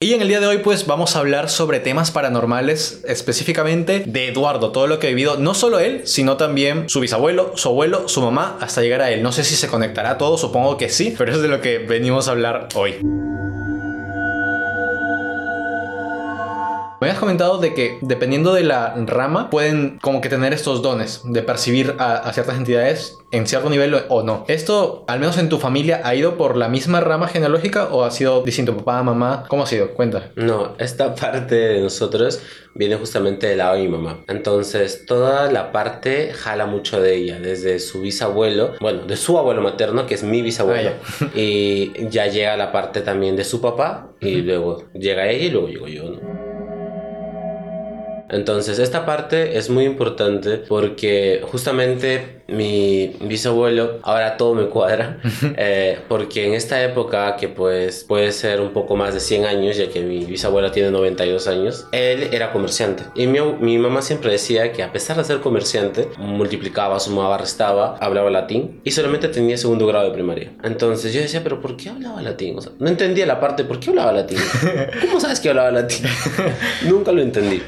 Y en el día de hoy pues vamos a hablar sobre temas paranormales, específicamente de Eduardo, todo lo que ha vivido, no solo él, sino también su bisabuelo, su abuelo, su mamá, hasta llegar a él. No sé si se conectará todo, supongo que sí, pero es de lo que venimos a hablar hoy. Me habías comentado de que dependiendo de la rama pueden como que tener estos dones de percibir a, ciertas entidades en cierto nivel o no. ¿Esto, al menos en tu familia, ha ido por la misma rama genealógica o ha sido distinto papá, mamá? ¿Cómo ha sido? Cuenta. No, esta parte de nosotros viene justamente del lado de mi mamá. Entonces, toda la parte jala mucho de ella, desde su bisabuelo, bueno, de su abuelo materno, que es mi bisabuelo, ah, y ya llega la parte también de su papá, y luego llega ella y luego llego yo, ¿no? Entonces, esta parte es muy importante porque justamente mi bisabuelo, ahora todo me cuadra, eh, porque en esta época, que pues puede ser un poco más de 100 años, ya que mi bisabuelo tiene 92 años, él era comerciante. Y mi, mi mamá siempre decía que a pesar de ser comerciante, multiplicaba, sumaba, restaba, hablaba latín y solamente tenía segundo grado de primaria. Entonces yo decía, pero ¿por qué hablaba latín? O sea, no entendía la parte, ¿por qué hablaba latín? ¿Cómo sabes que hablaba latín? Nunca lo entendí.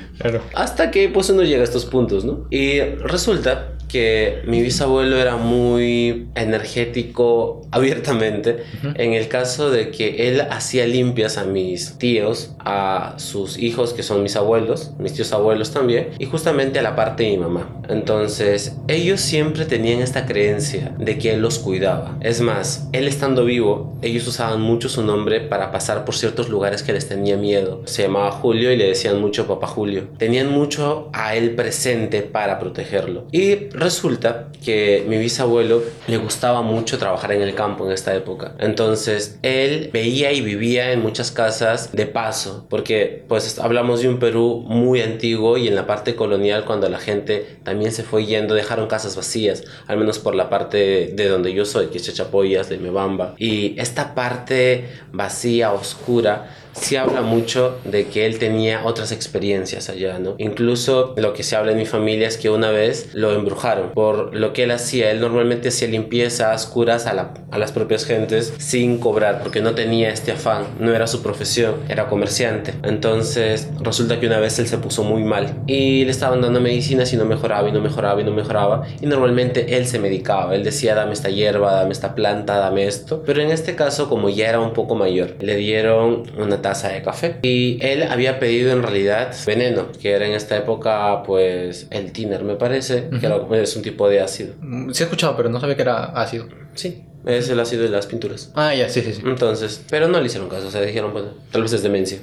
Hasta que pues uno llega a estos puntos, ¿no? Y resulta que mi bisabuelo era muy energético abiertamente en el caso de que él hacía limpias a mis tíos, a sus hijos que son mis abuelos, mis tíos abuelos también, y justamente a la parte de mi mamá. Entonces, ellos siempre tenían esta creencia de que él los cuidaba. Es más, él estando vivo, ellos usaban mucho su nombre para pasar por ciertos lugares que les tenía miedo. Se llamaba Julio y le decían mucho Papá Julio. Tenían mucho a él presente para protegerlo. Y resulta que mi bisabuelo le gustaba mucho trabajar en el campo en esta época. Entonces él veía y vivía en muchas casas de paso, porque pues hablamos de un Perú muy antiguo y en la parte colonial cuando la gente también se fue yendo dejaron casas vacías, al menos por la parte de donde yo soy, que es Chachapoyas, de Mebamba. Y esta parte vacía, oscura, se habla mucho de que él tenía otras experiencias allá, ¿no? Incluso lo que se habla en mi familia es que una vez lo embrujaron por lo que él hacía. Él normalmente hacía limpiezas, curas a, la, a las propias gentes sin cobrar porque no tenía este afán, no era su profesión, era comerciante. Entonces resulta que una vez él se puso muy mal y le estaban dando medicinas y no mejoraba y no mejoraba y no mejoraba y normalmente él se medicaba. Él decía dame esta hierba, dame esta planta, dame esto. Pero en este caso como ya era un poco mayor, le dieron una taza de café. Y él había pedido en realidad veneno, que era en esta época pues el tiner me parece, que es un tipo de ácido. Mm, sí he escuchado, pero no sabía que era ácido. Sí. Es el ácido de las pinturas. Ah, ya, sí, sí, sí. Entonces, pero no le hicieron caso, o sea, dijeron, bueno, tal vez es demencia.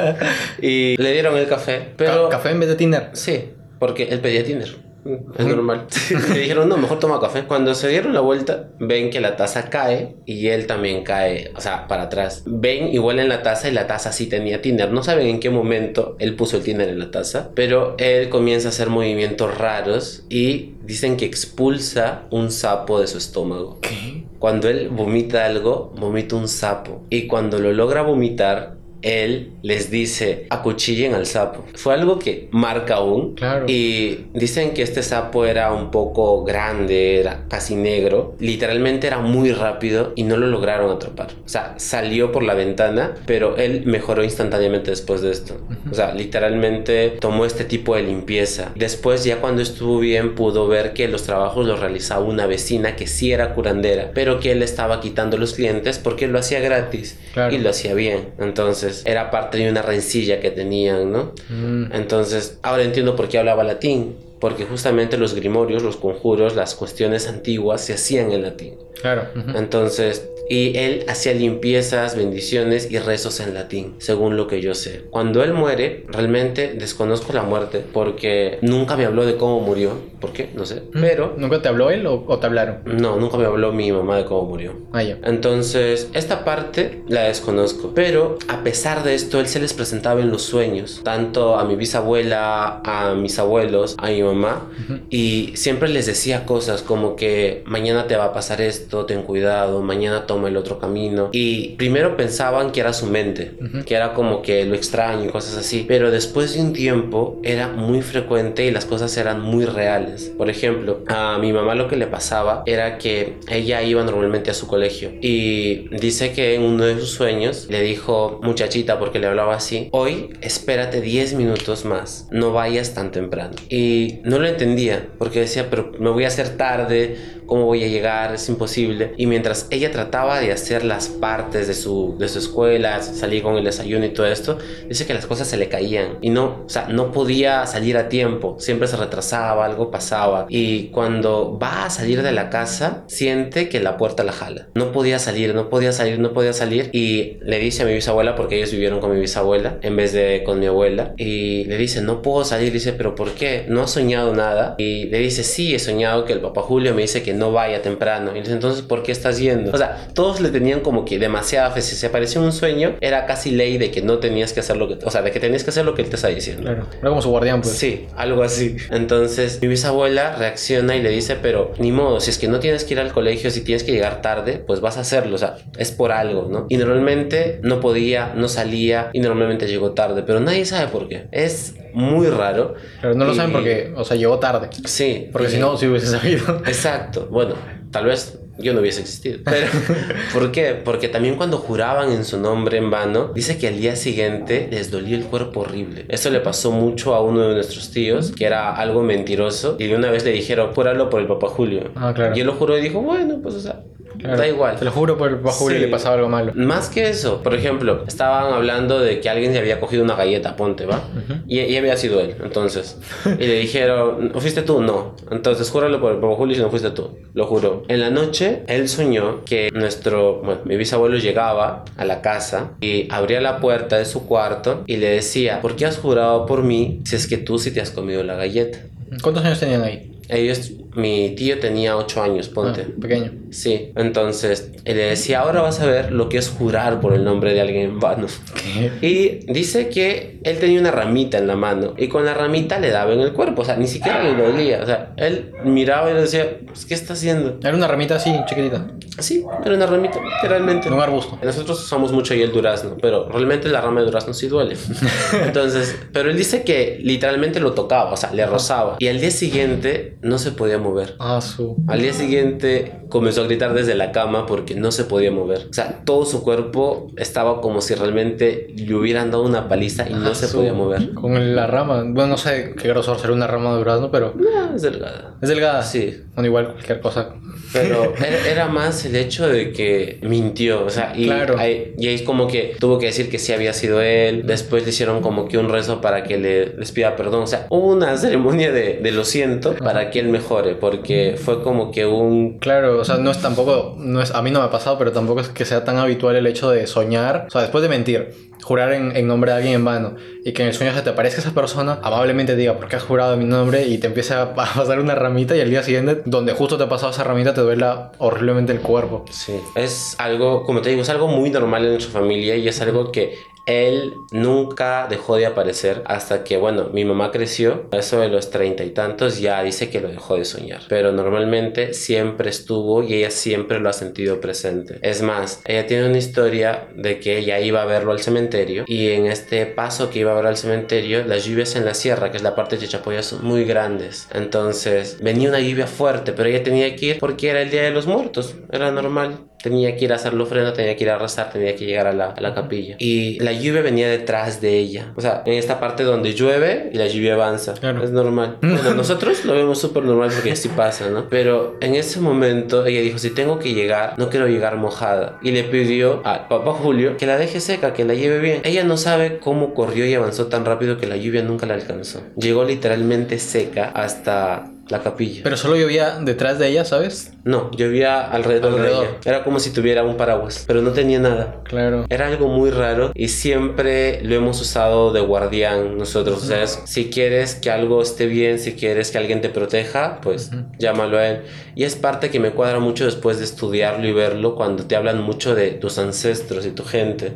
y le dieron el café, pero... ¿Café en vez de tiner? Sí, porque él pedía tiner. Es normal. Le dijeron, no, mejor toma café. Cuando se dieron la vuelta, ven que la taza cae y él también cae, o sea, para atrás. Ven igual en la taza y la taza sí tenía tiner. No saben en qué momento él puso el tiner en la taza, pero él comienza a hacer movimientos raros y dicen que expulsa un sapo de su estómago. ¿Qué? Cuando él vomita algo, vomita un sapo. Y cuando lo logra vomitar, él les dice acuchillen al sapo. Fue algo que marca aún. Claro. Y dicen que este sapo era un poco grande, era casi negro. Literalmente era muy rápido y no lo lograron atrapar. O sea, salió por la ventana, pero él mejoró instantáneamente después de esto. O sea, literalmente tomó este tipo de limpieza. Después, ya cuando estuvo bien, pudo ver que los trabajos los realizaba una vecina que sí era curandera, pero que él estaba quitando los clientes porque lo hacía gratis y lo hacía bien. Entonces, era parte de una rencilla que tenían, ¿no? Mm. Entonces ahora entiendo por qué hablaba latín, porque justamente los grimorios, los conjuros, las cuestiones antiguas se hacían en latín. Claro. Entonces y él hacía limpiezas, bendiciones y rezos en latín, según lo que yo sé. Cuando él muere, realmente desconozco la muerte porque nunca me habló de cómo murió. ¿Por qué? No sé. Pero... ¿Nunca te habló él o, te hablaron? No, nunca me habló mi mamá de cómo murió. Ah, ya. Entonces, esta parte la desconozco. Pero a pesar de esto, él se les presentaba en los sueños. Tanto a mi bisabuela, a mis abuelos, a mi mamá y siempre les decía cosas como que mañana te va a pasar esto, ten cuidado, mañana el otro camino. Y primero pensaban que era su mente, que era como que lo extraño y cosas así, pero después de un tiempo era muy frecuente y las cosas eran muy reales. Por ejemplo, a mi mamá lo que le pasaba era que ella iba normalmente a su colegio y dice que en uno de sus sueños le dijo, muchachita, porque le hablaba así, hoy espérate 10 minutos más, no vayas tan temprano. Y no lo entendía porque decía, pero me voy a hacer tarde, ¿cómo voy a llegar? Es imposible. Y mientras ella trataba de hacer las partes de su, de su escuela, salir con el desayuno y todo esto, dice que las cosas se le caían y no, o sea, no podía salir a tiempo, siempre se retrasaba, algo pasaba. Y cuando va a salir de la casa, siente que la puerta la jala. No podía salir, no podía salir, no podía salir. Y le dice a mi bisabuela, porque ellos vivieron con mi bisabuela en vez de con mi abuela, y le dice, no puedo salir. Dice, pero ¿por qué? ¿No has soñado nada? Y le dice, sí, he soñado que el papá Julio me dice que no vaya temprano. Y dice, entonces, ¿por qué estás yendo? O sea, todos le tenían como que demasiada fe. Si se apareció un sueño, era casi ley de que no tenías que hacer lo que, o sea, de que tenías que hacer lo que él te está diciendo. Claro, era como su guardián, pues. Sí, algo así. Entonces, mi bisabuela reacciona y le dice, pero ni modo, si es que no tienes que ir al colegio, si tienes que llegar tarde, pues vas a hacerlo, o sea, es por algo, ¿no? Y normalmente no podía, no salía y normalmente llegó tarde, pero nadie sabe por qué. Es muy raro. Pero no lo saben porque, o sea, llegó tarde. Sí. Porque si no, si hubiese sabido. Exacto. Bueno, tal vez yo no hubiese existido. Pero, ¿por qué? Porque también cuando juraban en su nombre en vano, dice que al día siguiente les dolía el cuerpo horrible. Esto le pasó mucho a uno de nuestros tíos, que era algo mentiroso, y de una vez le dijeron, júralo por el papá Julio. Ah, claro. Y él lo juró y dijo, bueno, pues, o sea, Claro. da igual. Te lo juro por Julio Sí. le pasaba algo malo. Más que eso, por ejemplo, estaban hablando de que alguien le había cogido una galleta, ponte, ¿va? y, y había sido él, entonces. Y le dijeron, ¿o fuiste tú? No. Entonces, júralo por papá Julio si no fuiste tú. Lo juró. En la noche, él soñó que nuestro, bueno, mi bisabuelo llegaba a la casa y abría la puerta de su cuarto y le decía, ¿por qué has jurado por mí si es que tú sí te has comido la galleta? ¿Cuántos años tenían ahí? Ellos, mi tío tenía 8 años, ponte. Ah, pequeño. Sí, entonces él le decía, ahora vas a ver lo que es jurar por el nombre de alguien en vano. ¿Qué? Y dice que él tenía una ramita en la mano y con la ramita le daba en el cuerpo, o sea, ni siquiera le dolía, o sea, él miraba y le decía, pues, ¿qué está haciendo? Era una ramita así, chiquitita. Sí, era una ramita, literalmente. Un arbusto. Nosotros usamos mucho ahí el durazno, pero realmente la rama de durazno sí duele. Entonces, pero él dice que literalmente lo tocaba, o sea, le rozaba. Y al día siguiente no se podía mover. Ah, su. Al día siguiente comenzó a gritar desde la cama porque no se podía mover. O sea, todo su cuerpo estaba como si realmente le hubieran dado una paliza y no Ah, se su. podía mover. Con la rama. Bueno, no sé qué grosor será una rama de durazno, pero No, es delgada. es delgada. Sí. Bueno, igual cualquier cosa. Pero era, era más el hecho de que mintió, o sea, y, Claro. ahí, y ahí es como que tuvo que decir que sí había sido él, después le hicieron como que un rezo para que le, les pida perdón, o sea, hubo una ceremonia de, de lo siento para que él mejore, porque fue como que un... Claro, o sea, no es tampoco, no es, a mí no me ha pasado, pero tampoco es que sea tan habitual el hecho de soñar, o sea, después de mentir, jurar en, en nombre de alguien en vano y que en el sueño se te aparezca esa persona, amablemente diga, ¿por qué has jurado en mi nombre? Y te empiece a, a pasar una ramita y al día siguiente, donde justo te ha pasado esa ramita, te duela horriblemente el cuerpo. Sí, es algo, como te digo, es algo muy normal en nuestra familia y es algo que él nunca dejó de aparecer hasta que, bueno, mi mamá creció, eso de los treinta y tantos ya dice que lo dejó de soñar, pero normalmente siempre estuvo y ella siempre lo ha sentido presente. Es más, ella tiene una historia de que ella iba a verlo al cementerio y en este paso que iba a ver al cementerio, las lluvias en la sierra, que es la parte de Chachapoya, son muy grandes. Entonces venía una lluvia fuerte, pero ella tenía que ir porque era el Día de los Muertos, era normal. Tenía que ir a hacer la ofrenda, tenía que ir a rezar, tenía que llegar a la, a la capilla. Y la lluvia venía detrás de ella. O sea, en esta parte donde llueve y la lluvia avanza. Claro. Es normal. Bueno, nosotros lo vemos súper normal porque así pasa, ¿no? Pero en ese momento ella dijo, si tengo que llegar, no quiero llegar mojada. Y le pidió al papá Julio que la deje seca, que la lleve bien. Ella no sabe cómo corrió y avanzó tan rápido que la lluvia nunca la alcanzó. Llegó literalmente seca hasta la capilla. Pero solo llovía detrás de ella, ¿sabes? No, llovía alrededor, Alrededor. de ella. Era como si tuviera un paraguas, pero no tenía nada. Claro. Era algo muy raro y siempre lo hemos usado de guardián nosotros. O sea, si quieres que algo esté bien, si quieres que alguien te proteja, pues llámalo a él. Y es parte que me cuadra mucho después de estudiarlo y verlo cuando te hablan mucho de tus ancestros y tu gente.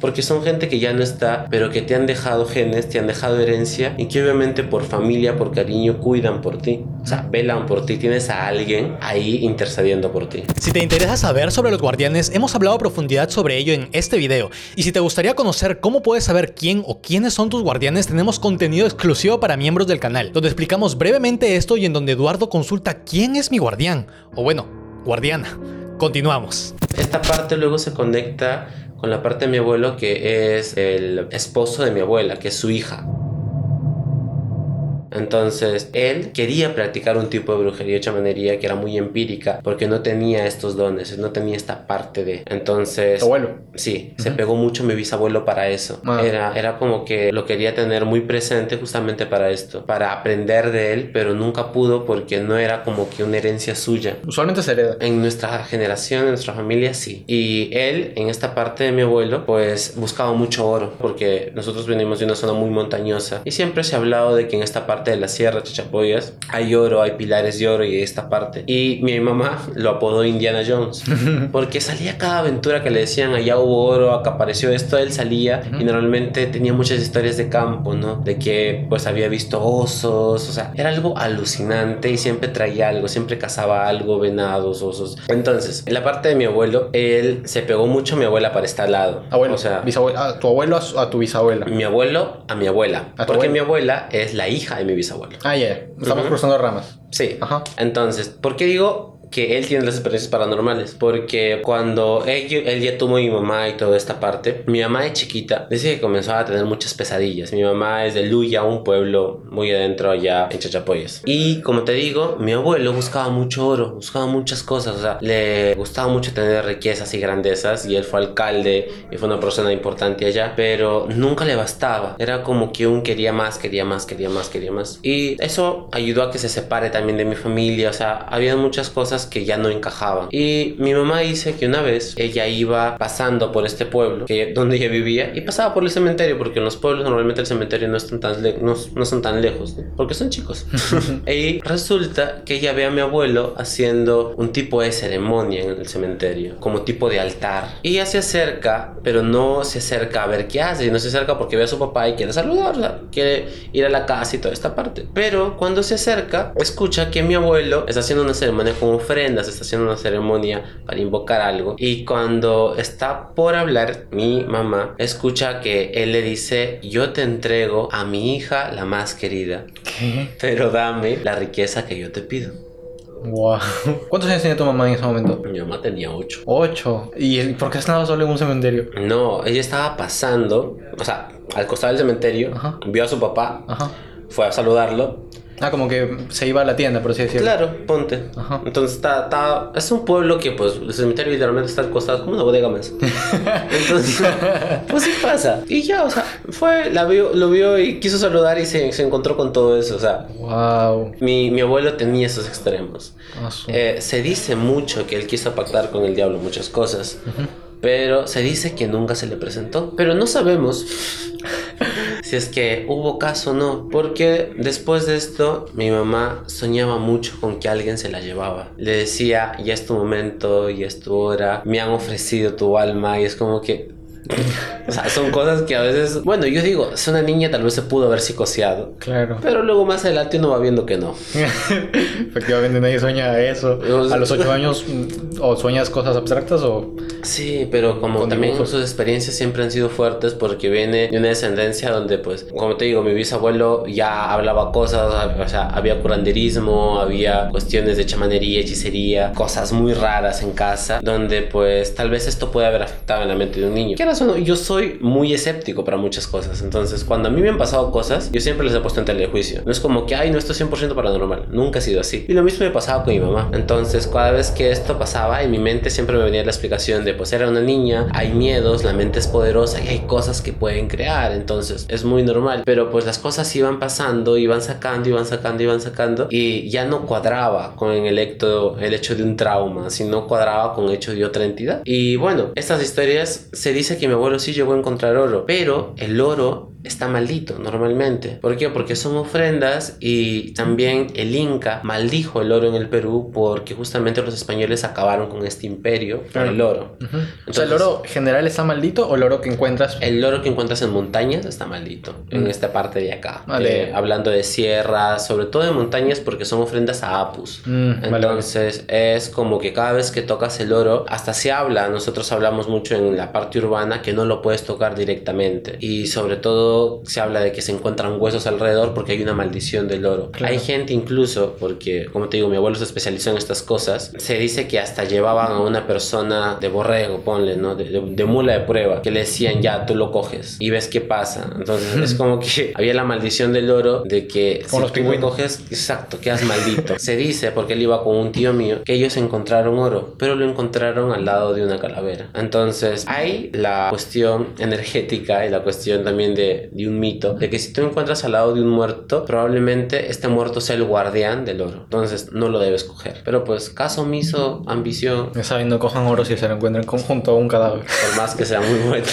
Porque son gente que ya no está, pero que te han dejado genes, te han dejado herencia y que obviamente por familia, por cariño, cuidan por ti. O sea, velan por ti. Tienes a alguien ahí intercediendo por ti. Si te interesa saber sobre los guardianes, hemos hablado a profundidad sobre ello en este video. Y si te gustaría conocer cómo puedes saber quién o quiénes son tus guardianes, tenemos contenido exclusivo para miembros del canal, donde explicamos brevemente esto y en donde Eduardo consulta quién es mi guardián. O bueno, guardiana. Continuamos. Esta parte luego se conecta con la parte de mi abuelo que es el esposo de mi abuela, que es su hija. Entonces, él quería practicar un tipo de brujería y chamanería que era muy empírica porque no tenía estos dones, no tenía esta parte de. Entonces, abuelo. sí, se pegó mucho mi bisabuelo para eso. Ah. Era, era como que lo quería tener muy presente justamente para esto, para aprender de él, pero nunca pudo porque no era como que una herencia suya. Usualmente se hereda. En nuestra generación, en nuestra familia, sí. Y él, en esta parte de mi abuelo, pues buscaba mucho oro, porque nosotros venimos de una zona muy montañosa. Y siempre se ha hablado de que en esta parte de la sierra, Chachapoyas, hay oro, hay pilares de oro y esta parte. Y mi mamá lo apodó Indiana Jones, porque salía cada aventura que le decían, allá hubo oro, acá apareció esto, él salía y normalmente tenía muchas historias de campo, ¿no? De que pues había visto osos, o sea, era algo alucinante y siempre traía algo, siempre cazaba algo, venados, osos. Entonces, en la parte de mi abuelo, él se pegó mucho a mi abuela para este lado. Abuelo. O sea, bisabuelo. Ah, tu abuelo a, a tu bisabuela. mi abuelo a mi abuela. A tu Porque abuela. mi abuela es la hija de mi bisabuelo. Ah, ya. Estamos cruzando ramas. Sí. Ajá. Entonces, ¿por qué digo que él tiene las experiencias paranormales? Porque cuando él, él ya tuvo mi mamá y toda esta parte, mi mamá de chiquita dice que comenzó a tener muchas pesadillas. Mi mamá es de Luya, un pueblo muy adentro allá en Chachapoyas. Y como te digo, mi abuelo buscaba mucho oro, buscaba muchas cosas. O sea, le gustaba mucho tener riquezas y grandezas. Y él fue alcalde y fue una persona importante allá. Pero nunca le bastaba. Era como que un quería más, quería más, quería más, quería más. Y eso ayudó a que se separe también de mi familia. O sea, había muchas cosas que ya no encajaban. Y mi mamá dice que una vez ella iba pasando por este pueblo que, donde ella vivía y pasaba por el cementerio, porque en los pueblos normalmente el cementerio no, están tan no, no son tan lejos, ¿no? porque son chicos. y resulta que ella ve a mi abuelo haciendo un tipo de ceremonia en el cementerio, como tipo de altar. Y ella se acerca, pero no se acerca a ver qué hace, no se acerca porque ve a su papá y quiere saludar, o sea, quiere ir a la casa y toda esta parte. Pero cuando se acerca, escucha que mi abuelo está haciendo una ceremonia con ofrendas, está haciendo una ceremonia para invocar algo. Y cuando está por hablar, mi mamá escucha que él le dice, yo te entrego a mi hija la más querida, ¿Qué? pero dame la riqueza que yo te pido. Wow. ¿Cuántos años tenía tu mamá en ese momento? Mi mamá tenía ocho. Ocho. ¿Y por qué estaba solo en un cementerio? No, ella estaba pasando, o sea, al costado del cementerio, Ajá. vio a su papá, Ajá. fue a saludarlo. Ah, como que se iba a la tienda, por así decirlo. Claro, ponte. Ajá. Entonces está, está- es un pueblo que pues el cementerio literalmente está al costado, como una bodega más. Entonces, pues sí pasa. Y ya, o sea, fue, la vio, lo vio y quiso saludar y se, se encontró con todo eso. O sea, Wow. mi, mi abuelo tenía esos extremos. Ah, Eh, se dice mucho que él quiso pactar con el diablo muchas cosas. Pero se dice que nunca se le presentó. Pero no sabemos si es que hubo caso o no. Porque después de esto, mi mamá soñaba mucho con que alguien se la llevaba. Le decía, ya es tu momento, ya es tu hora, me han ofrecido tu alma. Y es como que... o sea, son cosas que a veces... Bueno, yo digo, es una niña, tal vez se pudo haber psicoseado. Claro. Pero luego más adelante uno va viendo que no. Efectivamente, nadie sueña eso. A los ocho años, mm, o sueñas cosas abstractas o. Sí, pero como también dibujos. sus experiencias siempre han sido fuertes porque viene de una descendencia donde, pues, como te digo, mi bisabuelo ya hablaba cosas, o sea, había curanderismo, había cuestiones de chamanería, hechicería, cosas muy raras en casa, donde, pues, tal vez esto puede haber afectado en la mente de un niño. Que quieras o no, yo soy muy escéptico para muchas cosas. Entonces, cuando a mí me han pasado cosas, yo siempre les he puesto en telejuicio. No es como que, ay, no, esto es 100% paranormal. Nunca ha sido así. Y lo mismo me pasaba con mi mamá. Entonces, cada vez que esto pasaba, en mi mente siempre me venía la explicación de, pues era una niña, hay miedos, la mente es poderosa y hay cosas que pueden crear. Entonces, es muy normal. Pero pues las cosas iban pasando, iban sacando, iban sacando, iban sacando. Y ya no cuadraba con el, hecho, el hecho de un trauma, sino cuadraba con el hecho de otra entidad. Y bueno, estas historias se dice que mi abuelo sí llegó a encontrar oro, pero el oro está maldito normalmente. ¿Por qué? Porque son ofrendas y también el Inca maldijo el oro en el Perú porque justamente los españoles acabaron con este imperio por el oro. o sea, ¿el oro general está maldito o el oro que encuentras? El oro que encuentras en montañas está maldito, en mm. esta parte de acá. Eh, hablando de sierras, sobre todo de montañas porque son ofrendas a Apus. Mm, Entonces es como que cada vez que tocas el oro, hasta se habla, nosotros hablamos mucho en la parte urbana que no lo puedes tocar directamente. Y sobre todo se habla de que se encuentran huesos alrededor porque hay una maldición del oro. Hay gente incluso, porque como te digo, mi abuelo se especializó en estas cosas, se dice que hasta llevaban a una persona de borrego, ponle, ¿no? De, mula de prueba, que le decían, ya, tú lo coges y ves qué pasa. Entonces es como que había la maldición del oro de que si tú lo coges, exacto, quedas maldito. se dice, porque él iba con un tío mío, que ellos encontraron oro, pero lo encontraron al lado de una calavera. Entonces hay la cuestión energética y la cuestión también de de, un mito, de que si tú encuentras al lado de un muerto, probablemente este muerto sea el guardián del oro. Entonces no lo debes coger. Pero pues caso omiso, ambición. Ya saben, no cojan oro si se lo encuentran conjunto a un cadáver. Por más que sea muy bueno.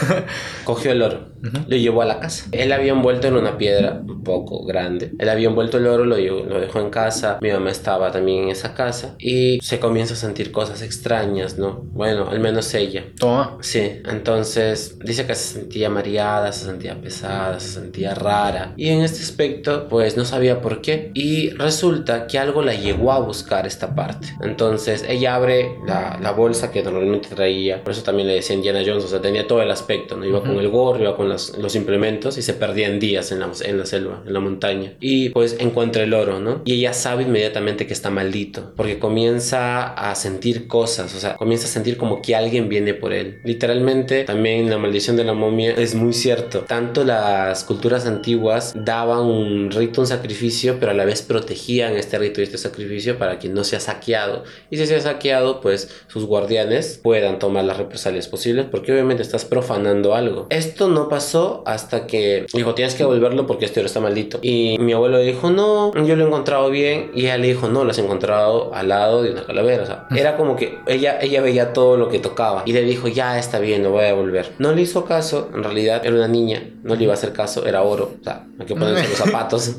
Cogió el oro, lo llevó a la casa. Él había envuelto en una piedra un poco grande. Él había envuelto el oro, lo, lo dejó en casa. Mi mamá estaba también en esa casa y se comienza a sentir cosas extrañas, ¿no? Bueno, al menos ella. Toma. Sí, entonces dice que se sentía mareada, se sentía pesada, se sentía rara y en este aspecto pues no sabía por qué y resulta que algo la llegó a buscar esta parte. Entonces ella abre la, la bolsa que normalmente traía, por eso también le decían Indiana Jones, o sea, tenía todo el aspecto, ¿no? Iba con el gorro, iba con los, los implementos y se perdía en días en la, en la selva, en la montaña. Y pues encuentra el oro, ¿no? Y ella sabe inmediatamente que está maldito porque comienza a sentir cosas, o sea, comienza a sentir como que alguien viene por él. Literalmente también la maldición de la momia es muy cierto tanto las culturas antiguas daban un rito, un sacrificio, pero a la vez protegían este rito y este sacrificio para que no sea saqueado. Y si sea saqueado, pues sus guardianes puedan tomar las represalias posibles, porque obviamente estás profanando algo. Esto no pasó hasta que dijo, tienes que devolverlo porque este oro está maldito. Y mi abuelo dijo, no, yo lo he encontrado bien. Y ella le dijo, no, lo has encontrado al lado de una calavera. O sea, era como que ella, ella veía todo lo que tocaba. Y le dijo, ya está bien, lo voy a devolver. No le hizo caso, en realidad era una niña no le iba a hacer caso, era oro, o sea, hay que ponerse los zapatos.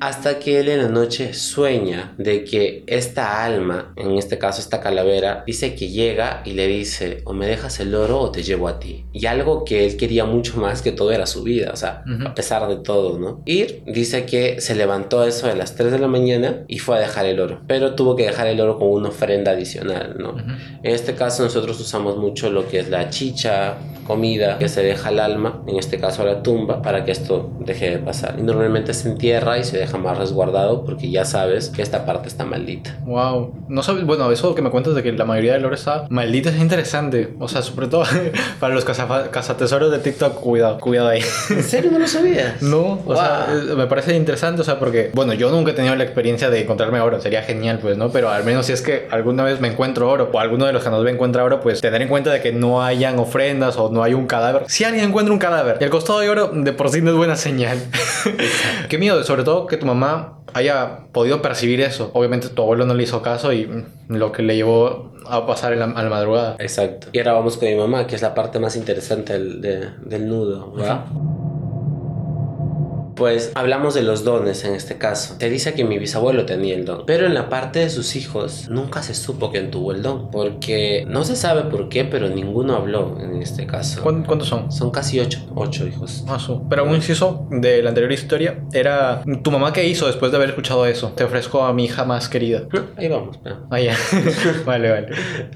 Hasta que él en la noche sueña de que esta alma, en este caso esta calavera, dice que llega y le dice, o me dejas el oro o te llevo a ti. Y algo que él quería mucho más que todo era su vida, o sea, a pesar de todo, ¿no? Y dice que se levantó eso a las 3 de la mañana y fue a dejar el oro, pero tuvo que dejar el oro con una ofrenda adicional, ¿no? En este caso nosotros usamos mucho lo que es la chicha, comida que se deja al alma, en este caso a la tumba, para que esto deje de pasar. Y normalmente se entierra y se deja más resguardado porque ya sabes que esta parte está maldita. Wow. No sabes, bueno, eso que me cuentas de que la mayoría del oro está maldita es interesante. O sea, sobre todo para los cazatesoros de TikTok, cuidado, cuidado ahí. ¿En serio no lo sabías? No, o sea, me parece interesante, o sea, porque, bueno, yo nunca he tenido la experiencia de encontrarme oro, sería genial, pues, ¿no? Pero al menos si es que alguna vez me encuentro oro o alguno de los que nos ve encuentra oro, pues tener en cuenta de que no hayan ofrendas o no hay un cadáver. Si alguien encuentra un cadáver y el costado de oro, de por sí no es buena señal. Qué miedo, sobre todo que tu mamá haya podido percibir eso. Obviamente tu abuelo no le hizo caso y lo que le llevó a pasar en la, a la madrugada. Exacto. Y ahora vamos con mi mamá, que es la parte más interesante del, del nudo, ¿verdad? Pues hablamos de los dones en este caso. Se dice que mi bisabuelo tenía el don, pero en la parte de sus hijos nunca se supo quién tuvo el don, porque no se sabe por qué, pero ninguno habló en este caso. ¿Cuántos son? Son casi ocho, ocho hijos. Ah, Pero un inciso de la anterior historia era tu mamá qué hizo después de haber escuchado eso. Te ofrezco a mi hija más querida. ahí vamos. Ah, ya. vale, vale.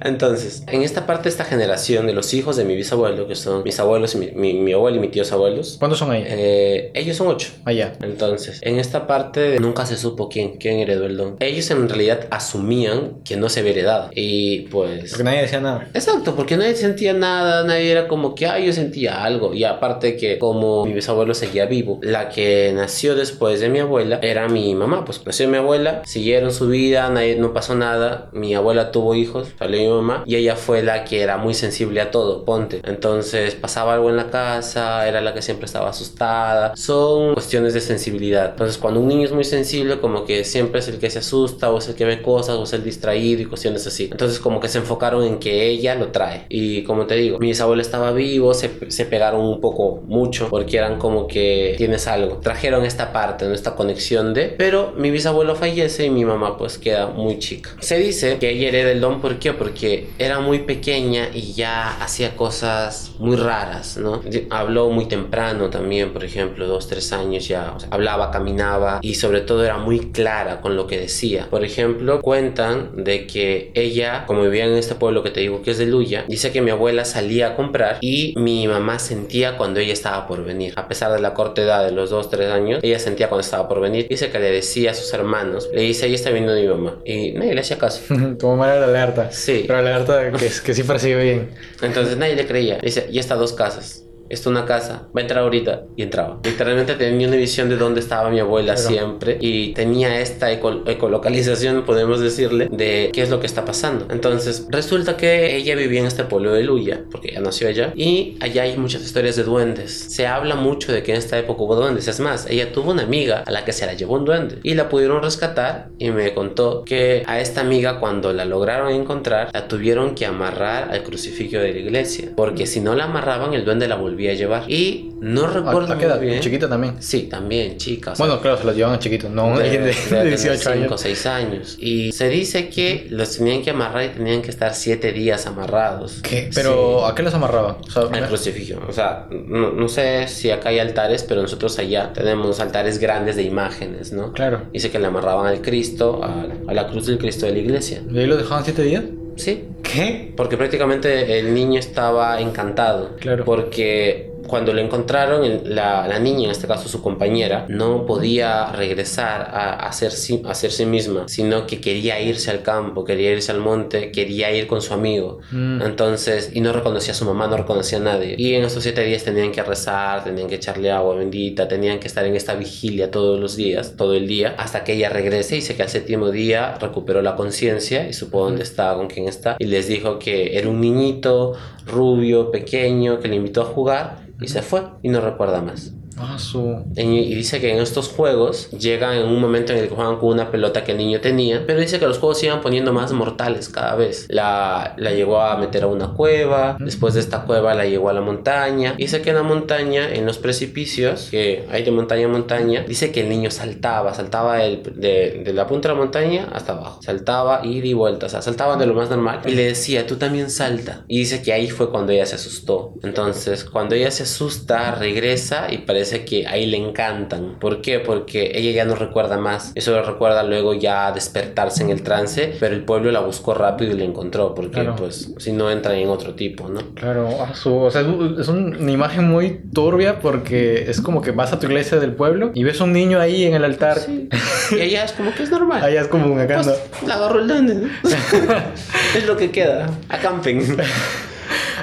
Entonces, en esta parte, esta generación de los hijos de mi bisabuelo, que son mis abuelos, y mi, mi, abuelo y mis tíos abuelos. ¿Cuántos son ahí? Eh, ellos son ocho. Allá. Entonces, en esta parte nunca se supo quién, quién heredó el don. Ellos en realidad asumían que no se había heredado. Y pues... Porque nadie decía nada. Exacto, porque nadie sentía nada, nadie era como que, ah, yo sentía algo. Y aparte que como mi bisabuelo seguía vivo, la que nació después de mi abuela era mi mamá. Pues nació mi abuela, siguieron su vida, nadie, no pasó nada. Mi abuela tuvo hijos, salió mi mamá, y ella fue la que era muy sensible a todo, ponte. Entonces pasaba algo en la casa, era la que siempre estaba asustada. Son cuestiones de sensibilidad. Entonces cuando un niño es muy sensible, como que siempre es el que se asusta, o es el que ve cosas, o es el distraído y cuestiones así. Entonces como que se enfocaron en que ella lo trae. Y como te digo, mi bisabuelo estaba vivo, se, se pegaron un poco mucho, porque eran como que tienes algo. Trajeron esta parte, ¿no? esta conexión de... Pero mi bisabuelo fallece y mi mamá pues queda muy chica. Se dice que ella hereda el don, ¿por qué? Porque era muy pequeña y ya hacía cosas muy raras, ¿no? Habló muy temprano también, por ejemplo, dos, tres años ya. O sea, hablaba, caminaba y sobre todo era muy clara con lo que decía. Por ejemplo, cuentan de que ella, como vivía en este pueblo que te digo que es de Luya, dice que mi abuela salía a comprar y mi mamá sentía cuando ella estaba por venir. A pesar de la corta edad de los dos, tres años, ella sentía cuando estaba por venir. Dice que le decía a sus hermanos, le dice, ahí está viniendo mi mamá. Y nadie le hacía caso. Como manera de alerta. Sí. Pero alerta que, que sí percibe bien. Entonces nadie le creía. Dice, y está dos casas. Esto una casa, va a entrar ahorita y entraba. Literalmente tenía una visión de dónde estaba mi abuela Pero- siempre y tenía esta eco- ecolocalización, podemos decirle, de qué es lo que está pasando. Entonces resulta que ella vivía en este pueblo de Luya, porque ella nació allá, y allá hay muchas historias de duendes. Se habla mucho de que en esta época hubo duendes. Es más, ella tuvo una amiga a la que se la llevó un duende y la pudieron rescatar y me contó que a esta amiga cuando la lograron encontrar, la tuvieron que amarrar al crucifijo de la iglesia, porque si no la amarraban, el duende la volvía a llevar. Y no recuerdo ¿A, a qué edad? muy bien. Chiquita también. Sí, también, chicas. Bueno, claro, se los llevan a chiquitos, no alguien de, de 18 años. 5 o 6 años. Y se dice que los tenían que amarrar y tenían que estar 7 días amarrados. ¿Qué? Pero Sí. ¿a qué los amarraban? O sea, Al crucifijo. O sea, no, no sé si acá hay altares, pero nosotros allá tenemos altares grandes de imágenes, ¿no? claro. Dice que le amarraban al Cristo, a, a la cruz del Cristo de la iglesia. ¿Y ahí lo dejaban 7 días? Sí. ¿Qué? Porque prácticamente el niño estaba encantado. Claro. Porque cuando lo encontraron, la, la niña, en este caso su compañera, no podía regresar a, a, ser, sí- a ser sí misma, sino que quería irse al campo, quería irse al monte, quería ir con su amigo. Mm. Entonces, y no reconocía a su mamá, no reconocía a nadie. Y en estos siete días tenían que rezar, tenían que echarle agua bendita, tenían que estar en esta vigilia todos los días, todo el día, hasta que ella regrese. Y sé que al séptimo día recuperó la conciencia y supo dónde estaba, con quién está. Y les dijo que era un niñito rubio, pequeño, que le invitó a jugar y se fue y no recuerda más. Ah. En- Y dice que en estos juegos llegan en un momento en el que juegan con una pelota que el niño tenía, pero dice que los juegos se iban poniendo más mortales cada vez. La, la llegó a meter a una cueva, después de esta cueva la llevó a la montaña. Dice que en la montaña, en los precipicios, que hay de montaña a montaña, dice que el niño saltaba, saltaba el- de, de la punta de la montaña hasta abajo. Saltaba, ida y vuelta, o sea, saltaba de lo más normal. Y le decía, tú también salta. Y dice que ahí fue cuando ella se asustó. Entonces, cuando ella se asusta, regresa y parece que ahí le encantan. ¿Por qué? Porque ella ya no recuerda más. Eso lo recuerda luego ya despertarse en el trance, pero el pueblo la buscó rápido y la encontró, porque Claro. pues si no entra en otro tipo, ¿no? Claro, su. O sea, es un- una imagen muy turbia porque es como que vas a tu iglesia del pueblo y ves a un niño ahí en el altar. Sí. Y ella es como que es normal. Allá es como un acá, Pues, la agarró el duende, ¿no? es lo que queda. Acampen.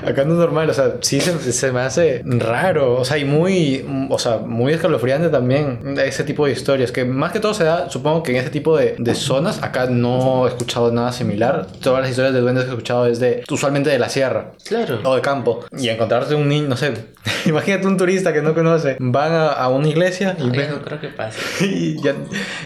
Acá no es normal, o sea, sí se, se me hace raro, o sea, y muy, o sea, muy escalofriante también ese tipo de historias, que más que todo se da, supongo que en ese tipo de, de zonas, acá no he escuchado nada similar, todas las historias de duendes que he escuchado es de, usualmente de la sierra. Claro. O de campo. Y encontrarte un niño, no sé, imagínate un turista que no conoce, van a, a una iglesia y Ay, ven, no creo que pase. y, ya-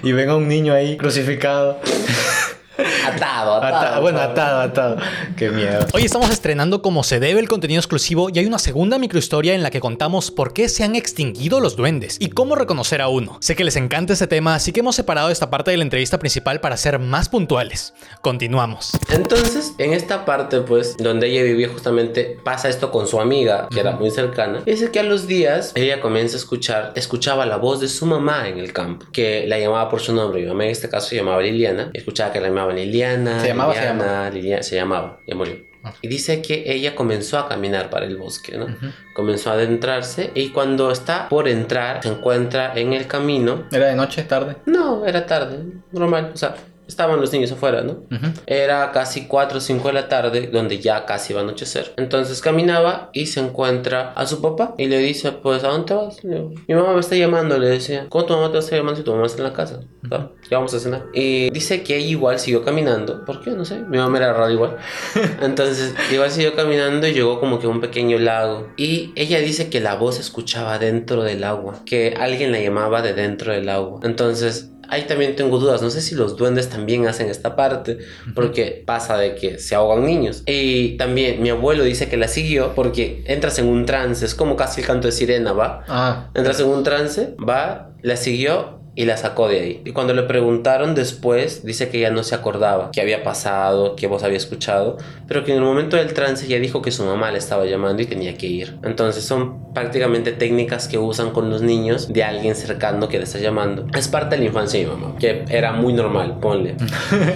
y ven a un niño ahí crucificado. Atado, atado. Ata- bueno, atado, atado. Qué miedo. Hoy estamos estrenando como se debe el contenido exclusivo y hay una segunda microhistoria en la que contamos por qué se han extinguido los duendes y cómo reconocer a uno. Sé que les encanta este tema, así que hemos separado esta parte de la entrevista principal para ser más puntuales. Continuamos. Entonces, en esta parte, pues, donde ella vivía justamente, pasa esto con su amiga, que era muy cercana. Y dice que a los días ella comienza a escuchar, escuchaba la voz de su mamá en el campo, que la llamaba por su nombre. Mi mamá en este caso se llamaba Liliana. Escuchaba que la llamaba Liliana. ¿Se llamaba se Liliana, Liliana, se llamaba, ya murió. Y dice que ella comenzó a caminar para el bosque, ¿no? Comenzó a adentrarse y cuando está por entrar, se encuentra en el camino. ¿Era de noche, tarde? No, era tarde, normal, o sea, estaban los niños afuera, ¿no? Ujú. Era casi 4 o 5 de la tarde, donde ya casi iba a anochecer. Entonces caminaba y se encuentra a su papá y le dice, pues, ¿a dónde vas? Le digo, Mi mamá me está llamando, le decía. ¿Cómo tu mamá te está llamando si tu mamá está en la casa? "Ah, Ya vamos a cenar. Y dice que igual siguió caminando. ¿Por qué? No sé. Mi mamá era rara igual. Entonces, igual siguió caminando y llegó como que a un pequeño lago. Y ella dice que la voz se escuchaba dentro del agua. Que alguien la llamaba de dentro del agua. Entonces, Ahí también tengo dudas, no sé si los duendes también hacen esta parte, porque pasa de que se ahogan niños. Y también mi abuelo dice que la siguió porque entras en un trance, es como casi el canto de sirena, ¿va? Ah, Entras en un trance, va, la siguió y la sacó de ahí. Y cuando le preguntaron después, dice que ya no se acordaba qué había pasado, qué voz había escuchado, pero que en el momento del trance ya dijo que su mamá le estaba llamando y tenía que ir. Entonces son prácticamente técnicas que usan con los niños de alguien cercano que le está llamando. Es parte de la infancia de mi mamá, que era muy normal, ponle.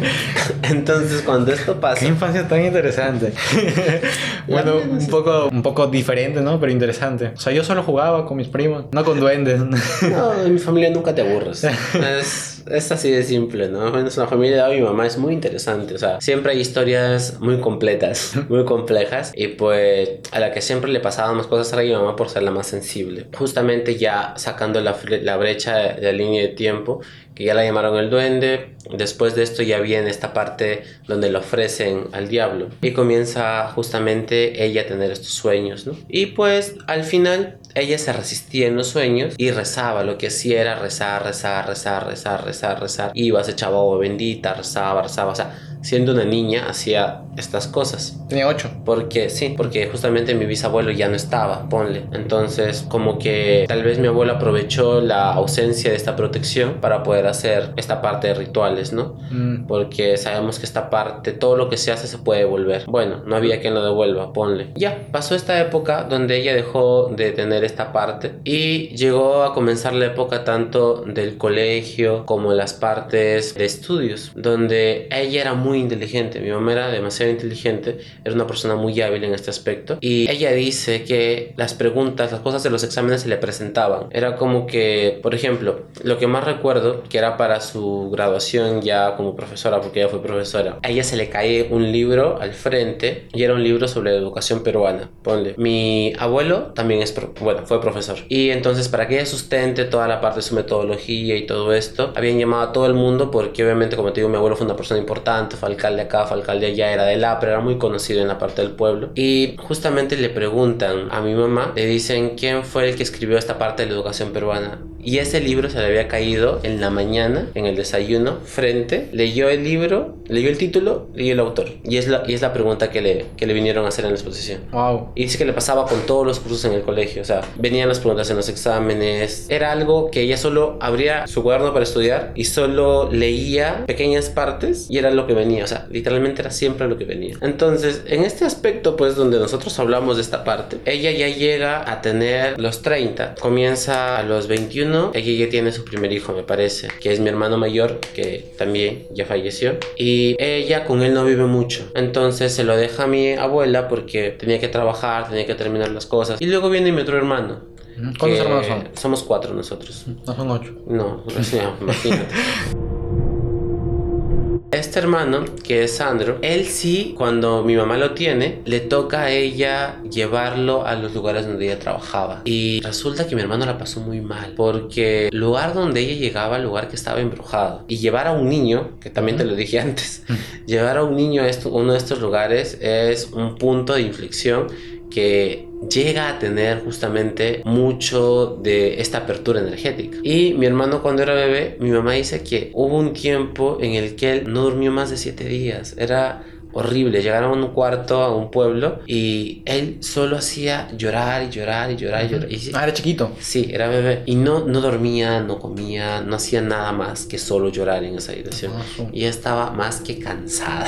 Entonces cuando esto qué pasa... infancia tan interesante. bueno, un poco, un poco diferente, ¿no? Pero interesante. O sea, yo solo jugaba con mis primos, no con duendes. No, en mi familia nunca te aburres. Es, es así de simple, ¿no? Es una familia de mi mamá, es muy interesante. O sea, siempre hay historias muy completas, muy complejas. Y pues a la que siempre le pasaban más cosas era a mi mamá por ser la más sensible. Justamente ya sacando la, la brecha de la línea de tiempo, que ya la llamaron el duende. Después de esto ya viene esta parte donde le ofrecen al diablo. Y comienza justamente ella a tener estos sueños, ¿no? Y pues al final ella se resistía en los sueños y rezaba. Lo que hacía era rezar, rezar, rezar, rezar, rezar, rezar. Iba, se echaba agua bendita, rezaba, rezaba. O sea, siendo una niña hacía estas cosas. Tenía ocho. Porque sí, porque justamente mi bisabuelo ya no estaba, ponle. Entonces, como que tal vez mi abuelo aprovechó la ausencia de esta protección para poder hacer esta parte de rituales, ¿no? Mm, Porque sabemos que esta parte, todo lo que se hace se puede devolver. Bueno, no había quien lo devuelva, ponle. Ya, pasó esta época donde ella dejó de tener esta parte y llegó a comenzar la época tanto del colegio como las partes de estudios, donde ella era muy inteligente. Mi mamá era demasiado inteligente, era una persona muy hábil en este aspecto. Y ella dice que las preguntas, las cosas de los exámenes se le presentaban. Era como que, por ejemplo, lo que más recuerdo, que era para su graduación ya como profesora, porque ella fue profesora, a ella se le cae un libro al frente y era un libro sobre educación peruana. Ponle. Mi abuelo también es, bueno, fue profesor. Y entonces para que ella sustente toda la parte de su metodología y todo esto, habían llamado a todo el mundo porque obviamente, como te digo, mi abuelo fue una persona importante, fue alcalde acá, fue alcalde allá, era del APRA, era muy conocido en la parte del pueblo. Y justamente le preguntan a mi mamá, le dicen quién fue el que escribió esta parte de la educación peruana. Y ese libro se le había caído en la mañana, en el desayuno, frente, leyó el libro, leyó el título, leyó el autor. Y es la, y es la pregunta que le, que le vinieron a hacer en la exposición. wow. Y dice que le pasaba con todos los cursos en el colegio. O sea, venían las preguntas en los exámenes. Era algo que ella solo abría su cuaderno para estudiar y solo leía pequeñas partes y era lo que venía. O sea, literalmente era siempre lo que venía. Entonces, en este aspecto, pues, donde nosotros hablamos de esta parte, ella ya llega a tener los 30. Comienza a los 21. Ella ya tiene su primer hijo, me parece, que es mi hermano mayor, que también ya falleció. Y ella con él no vive mucho. Entonces se lo deja a mi abuela porque tenía que trabajar, tenía que terminar las cosas. Y luego viene mi otro hermano. ¿Cuántos hermanos son? Somos cuatro nosotros. No son ocho. No, o sea, imagínate. Este hermano, que es Sandro, él sí, cuando mi mamá lo tiene, le toca a ella llevarlo a los lugares donde ella trabajaba. Y resulta que mi hermano la pasó muy mal, porque el lugar donde ella llegaba, el lugar que estaba embrujado, y llevar a un niño, que también te lo dije antes, llevar a un niño a esto- uno de estos lugares es un punto de inflexión que llega a tener justamente mucho de esta apertura energética. Y mi hermano cuando era bebé, mi mamá dice que hubo un tiempo en el que él no durmió más de siete días. Era horrible. Llegaron a un cuarto, a un pueblo, y él solo hacía llorar y llorar y llorar y llorar. Y Ah, era chiquito. sí, era bebé. Y no, no dormía, no comía, no hacía nada más que solo llorar en esa habitación. Ah, Y estaba más que cansada.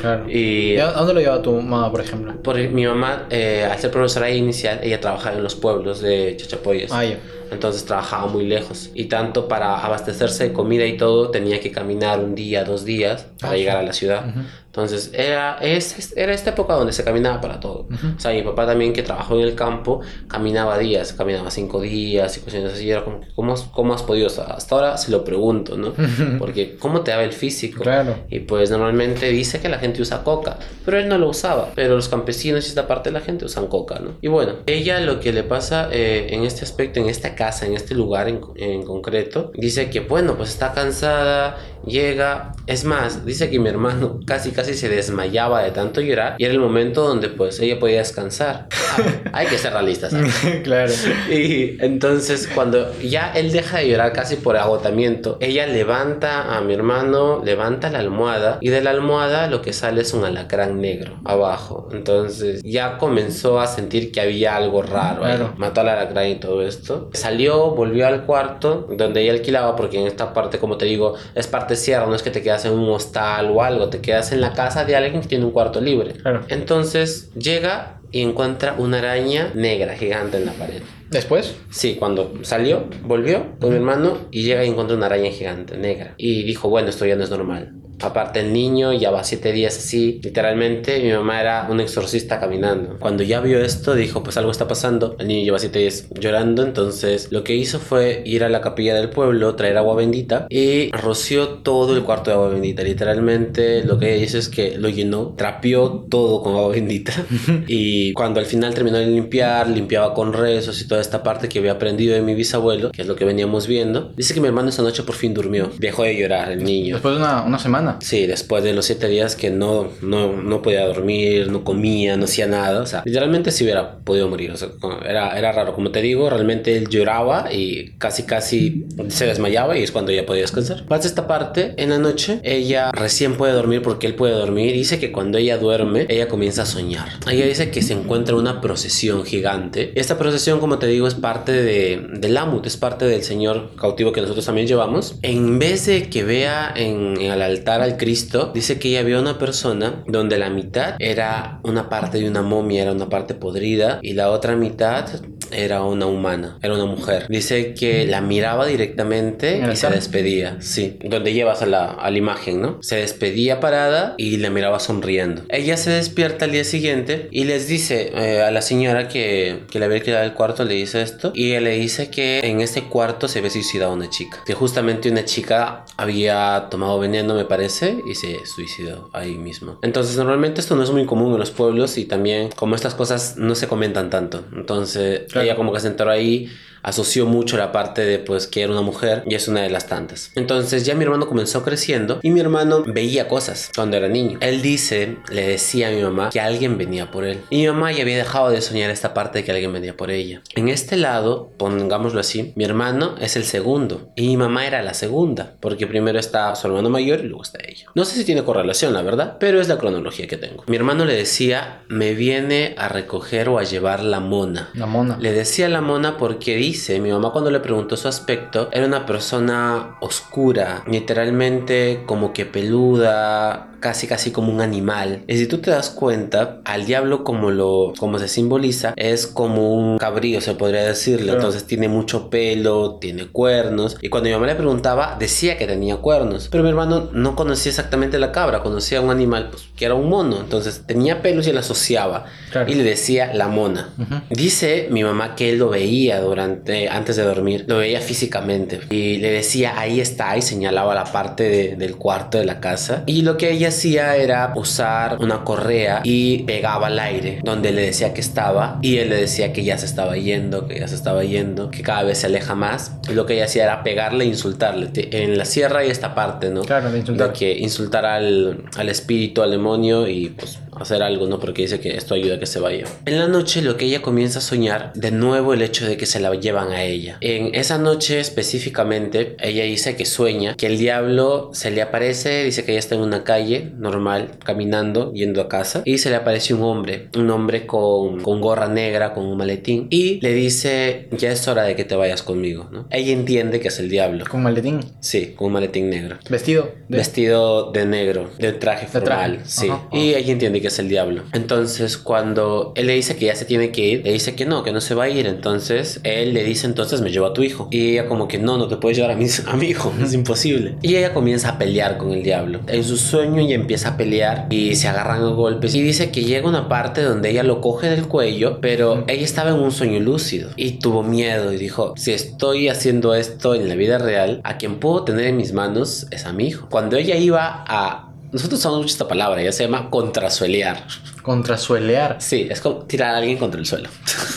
Claro. Y ¿Y a dónde lo lleva tu mamá, por ejemplo? por mi mamá, eh, al ser profesora inicial, ella trabajaba en los pueblos de Chachapoyas. Ah, ya. Entonces trabajaba muy lejos. Y tanto para abastecerse de comida y todo, tenía que caminar un día, dos días para Ah, llegar sí. a la ciudad. Ujú. Entonces, era, es, era esta época donde se caminaba para todo. O sea, mi papá también, que trabajó en el campo, caminaba días, caminaba cinco días y cuestiones así. Era como, ¿cómo, cómo has podido? hasta ahora se lo pregunto, ¿no? Porque, ¿cómo te da el físico? Claro. Y pues normalmente dice que la gente usa coca, pero él no lo usaba. Pero los campesinos y esta parte de la gente usan coca, ¿no? Y bueno, ella lo que le pasa eh, en este aspecto, en esta casa, en este lugar en, en concreto, dice que, bueno, pues está cansada llega, es más, dice que mi hermano casi casi se desmayaba de tanto llorar y era el momento donde pues ella podía descansar. Ah, hay que ser realistas. claro. Y entonces cuando ya él deja de llorar casi por agotamiento, ella levanta a mi hermano, levanta la almohada y de la almohada lo que sale es un alacrán negro abajo. Entonces ya comenzó a sentir que había algo raro. Claro. Mató al alacrán y todo esto. Salió, volvió al cuarto donde ella alquilaba porque en esta parte, como te digo, es parte cierra, no es que te quedas en un hostal o algo, te quedas en la casa de alguien que tiene un cuarto libre. Claro. Entonces llega y encuentra una araña negra gigante en la pared. Después, Sí, cuando salió, volvió con mi hermano y llega y encuentra una araña gigante negra. Y dijo, bueno, esto ya no es normal. Aparte el niño ya va siete días así, literalmente mi mamá era un exorcista caminando. Cuando ya vio esto dijo, pues algo está pasando. El niño lleva siete días llorando, entonces lo que hizo fue ir a la capilla del pueblo, traer agua bendita y roció todo el cuarto de agua bendita. Literalmente lo que ella dice es que lo llenó, trapeó todo con agua bendita y cuando al final terminó de limpiar, limpiaba con rezos y toda esta parte que había aprendido de mi bisabuelo, que es lo que veníamos viendo. Dice que mi hermano esa noche por fin durmió, dejó de llorar el niño. después de una, una semana. Sí, después de los siete días que no, no, no podía dormir, no comía, no hacía nada. O sea, literalmente sí hubiera podido morir. O sea, era, era raro. Como te digo, realmente él lloraba y casi, casi se desmayaba y es cuando ya podía descansar. Pasa esta parte, en la noche, ella recién puede dormir porque él puede dormir. Dice que cuando ella duerme, ella comienza a soñar. Ella dice que se encuentra una procesión gigante. Esta procesión, como te digo, es parte de, del Amut, es parte del Señor cautivo que nosotros también llevamos. En vez de que vea en, en el altar al Cristo, dice que ella vio una persona donde la mitad era una parte de una momia, era una parte podrida, y la otra mitad era una humana, era una mujer. Dice que la miraba directamente ¿En el y se despedía, sí, donde llevas a la, a la imagen, ¿no? Se despedía parada y la miraba sonriendo. Ella se despierta al día siguiente y les dice eh, a la señora que, que le había quedado el cuarto, le dice esto, y ella le dice que en ese cuarto se había suicidado una chica, que justamente una chica había tomado veneno, me parece, y se suicidó ahí mismo. Entonces, normalmente esto no es muy común en los pueblos y también como estas cosas no se comentan tanto. Entonces, Claro. Ella como que se enteró ahí asoció mucho la parte de pues que era una mujer y es una de las tantas. Entonces ya mi hermano comenzó creciendo y mi hermano veía cosas cuando era niño. Él dice, le decía a mi mamá que alguien venía por él. Y mi mamá ya había dejado de soñar esta parte de que alguien venía por ella. En este lado, pongámoslo así, mi hermano es el segundo y mi mamá era la segunda, porque primero está su hermano mayor y luego está ella. No sé si tiene correlación, la verdad, pero es la cronología que tengo. Mi hermano le decía, me viene a recoger o a llevar la mona. La mona. Le decía la mona porque dice, mi mamá cuando le preguntó su aspecto, era una persona oscura, literalmente como que peluda, casi casi como un animal. Y si tú te das cuenta, al diablo como lo como se simboliza es como un cabrío, se podría decirle. Claro. Entonces tiene mucho pelo, tiene cuernos. Y cuando mi mamá le preguntaba, decía que tenía cuernos. Pero mi hermano no conocía exactamente la cabra, conocía un animal pues, que era un mono. Entonces tenía pelos y él asociaba. Claro. Y le decía la mona. Dice mi mamá que él lo veía durante antes de dormir, lo veía físicamente y le decía ahí está y señalaba la parte de- del cuarto de la casa y lo que ella hacía era usar una correa y pegaba al aire donde le decía que estaba y él le decía que ya se estaba yendo, que ya se estaba yendo, que cada vez se aleja más y lo que ella hacía era pegarle e insultarle. En la sierra hay esta parte, ¿no? Claro, de insultar. De que insultar al, al espíritu, al demonio y pues hacer algo, ¿no? Porque dice que esto ayuda a que se vaya. En la noche lo que ella comienza a soñar, de nuevo el hecho de que se la llevan a ella. En esa noche específicamente, ella dice que sueña que el diablo se le aparece, dice que ella está en una calle normal, caminando, yendo a casa, y se le aparece un hombre, un hombre con, con gorra negra, con un maletín, y le dice, ya es hora de que te vayas conmigo, ¿no? Ella entiende que es el diablo. Con maletín. Sí, con un maletín negro. Vestido. De... Vestido de negro, de traje De traje, formal, sí. ajá. Y ella entiende que es es el diablo. Entonces, cuando él le dice que ya se tiene que ir, le dice que no, que no se va a ir. Entonces, él le dice, entonces me llevo a tu hijo. Y ella como que no, no te puedes llevar a mi, a mi hijo, es imposible. Y ella comienza a pelear con el diablo. En su sueño ella empieza a pelear y se agarran a golpes. Y dice que llega una parte donde ella lo coge del cuello, pero ella estaba en un sueño lúcido y tuvo miedo y dijo, si estoy haciendo esto en la vida real, a quien puedo tener en mis manos es a mi hijo. Cuando ella iba a nosotros usamos mucho esta palabra, ya se llama contrasuelear. Contrasuelear. Sí, es como tirar a alguien contra el suelo.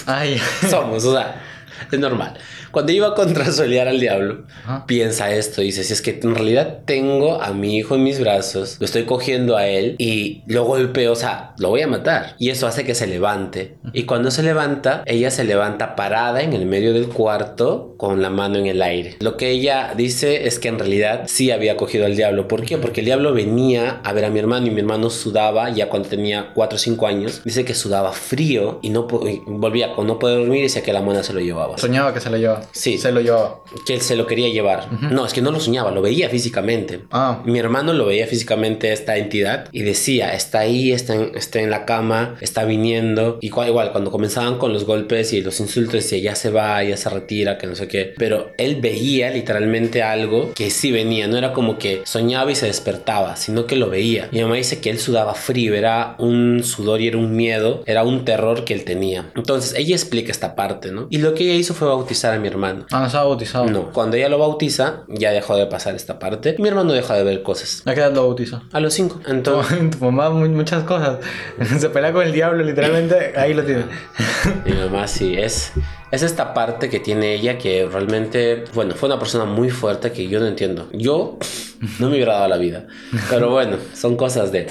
Ay. Somos, o sea, es normal. Cuando iba a contrasolear al diablo, Ajá. piensa esto, dice, si es que en realidad tengo a mi hijo en mis brazos, lo estoy cogiendo a él y lo golpeo, o sea, lo voy a matar. Y eso hace que se levante. Y cuando se levanta, ella se levanta parada en el medio del cuarto con la mano en el aire. Lo que ella dice es que en realidad sí había cogido al diablo. ¿Por qué? Porque el diablo venía a ver a mi hermano y mi hermano sudaba ya cuando tenía 4 o 5 años. Dice que sudaba frío y no y volvía con no poder dormir y decía que la mona se lo llevaba. Soñaba que se lo llevaba. Sí. Se lo llevaba. Que él se lo quería llevar. No, es que no lo soñaba, lo veía físicamente. Ah. Mi hermano lo veía físicamente esta entidad y decía, está ahí, está en, está en la cama, está viniendo. Y cua- igual, cuando comenzaban con los golpes y los insultos, decía, ya se va, ya se retira, que no sé qué. Pero él veía literalmente algo que sí venía, no era como que soñaba y se despertaba, sino que lo veía. Mi mamá dice que él sudaba frío, era un sudor y era un miedo, era un terror que él tenía. Entonces ella explica esta parte, ¿no? Y lo que ella hizo fue bautizar a mi hermano. Ah, no estaba bautizado. No, cuando ella lo bautiza, ya dejó de pasar esta parte. Mi hermano deja de ver cosas. ¿A qué edad lo bautizó? A los cinco. Entonces, tu mamá, mu- muchas cosas. Se pelea con el diablo, literalmente. Ahí lo tiene. mi mamá sí es. Es esta parte que tiene ella que realmente, bueno, fue una persona muy fuerte que yo no entiendo. Yo no me hubiera dado la vida. Pero bueno, son cosas de...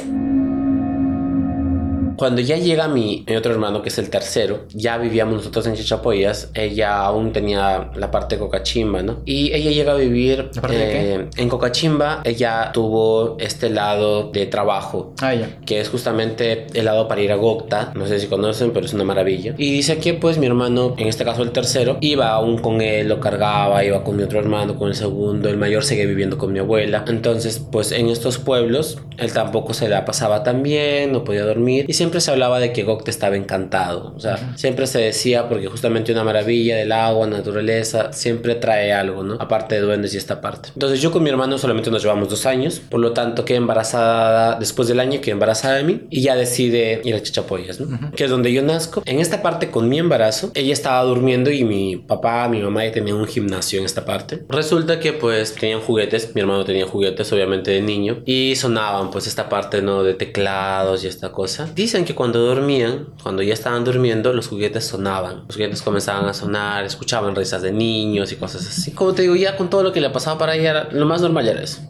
Cuando ya llega mi, mi otro hermano, que es el tercero, ya vivíamos nosotros en Chichapoyas, ella aún tenía la parte de Cocachimba, ¿no? Y ella llega a vivir ¿La parte de qué? eh, en Cocachimba, ella tuvo este lado de trabajo, Ah, ya. que es justamente el lado para ir a Gokta, no sé si conocen, pero es una maravilla. Y dice que pues mi hermano, en este caso el tercero, iba aún con él, lo cargaba, iba con mi otro hermano, con el segundo, el mayor sigue viviendo con mi abuela. Entonces, pues en estos pueblos, él tampoco se la pasaba tan bien, no podía dormir, y siempre se hablaba de que Gokta estaba encantado, o sea, siempre se decía, porque justamente una maravilla del agua, naturaleza, siempre trae algo, ¿no? Aparte de duendes y esta parte. Entonces yo con mi hermano solamente nos llevamos dos años, por lo tanto quedé embarazada después del año, quedé embarazada de mí y ya decide ir a Chichapoyas, ¿no? Que es donde yo nazco. En esta parte con mi embarazo, ella estaba durmiendo y mi papá, mi mamá ya tenían un gimnasio en esta parte. Resulta que pues tenían juguetes, mi hermano tenía juguetes obviamente de niño y sonaban pues esta parte, ¿no? De teclados y esta cosa. Dicen que cuando dormían, cuando ya estaban durmiendo, los juguetes sonaban. Los juguetes comenzaban a sonar, escuchaban risas de niños y cosas así. Como te digo, ya con todo lo que le pasaba para ella, lo más normal era eso.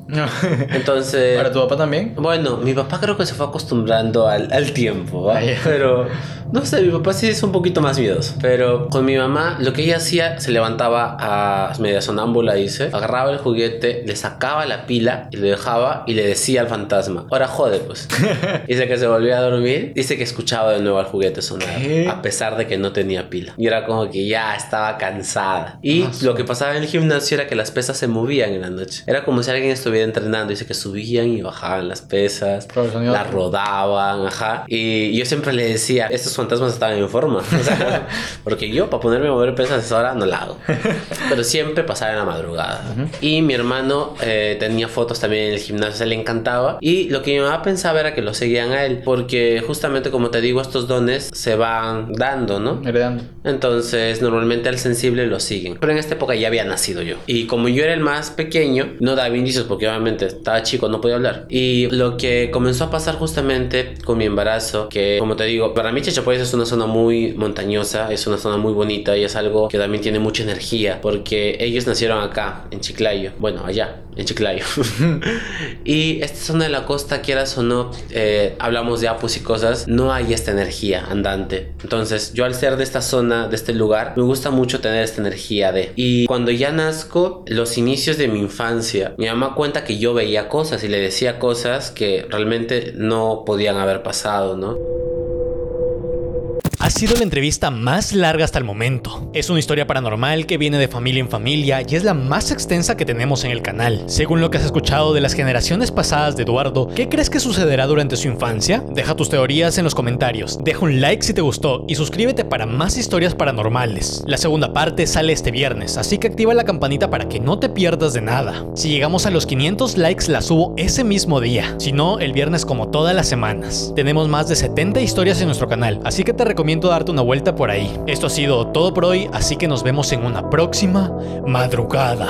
Entonces... ¿Para tu papá también? Bueno, mi papá creo que se fue acostumbrando al, al tiempo, ¿va? Pero no sé, mi papá sí es un poquito más miedoso. Pero con mi mamá, lo que ella hacía, se levantaba a media sonámbula, dice, agarraba el juguete, le sacaba la pila y lo dejaba y le decía al fantasma, ahora jode, pues. dice que se volvía a dormir, dice que escuchaba de nuevo al juguete sonar, ¿Qué? a pesar de que no tenía pila. Y era como que ya estaba cansada. Y Ah, lo que pasaba en el gimnasio era que las pesas se movían en la noche. Era como si alguien estuviera entrenando. Dice que subían y bajaban las pesas, las rodaban, ajá. Y yo siempre le decía, estos fantasmas estaban en forma. O sea, porque yo para ponerme a mover pesas a esa hora no la hago. Pero siempre pasaba en la madrugada. Y mi hermano eh, tenía fotos también en el gimnasio, se le encantaba. Y lo que mi mamá pensaba era que lo seguían a él. Porque justamente como te digo, estos dones se van dando, ¿no? Heredando. Entonces, normalmente al sensible lo siguen. Pero en esta época ya había nacido yo. Y como yo era el más pequeño, no daba indicios porque obviamente estaba chico, no podía hablar. Y lo que comenzó a pasar justamente con mi embarazo, que como te digo, para mí Es una zona muy montañosa, es una zona muy bonita y es algo que también tiene mucha energía porque ellos nacieron acá, en Chiclayo. Bueno, allá, en Chiclayo. y esta zona de la costa, quieras o no, eh, hablamos de apus y cosas, no hay esta energía andante. Entonces, yo al ser de esta zona, de este lugar, me gusta mucho tener esta energía de. Y cuando ya nazco, los inicios de mi infancia, mi mamá cuenta que yo veía cosas y le decía cosas que realmente no podían haber pasado, ¿no? Ha sido la entrevista más larga hasta el momento. Es una historia paranormal que viene de familia en familia y es la más extensa que tenemos en el canal. Según lo que has escuchado de las generaciones pasadas de Eduardo, ¿qué crees que sucederá durante su infancia? Deja tus teorías en los comentarios, deja un like si te gustó y suscríbete para más historias paranormales. La segunda parte sale este viernes, así que activa la campanita para que no te pierdas de nada. Si llegamos a los 500 likes la subo ese mismo día, si no el viernes como todas las semanas. Tenemos más de 70 historias en nuestro canal, así que te darte una vuelta por ahí. Esto ha sido todo por hoy, así que nos vemos en una próxima madrugada.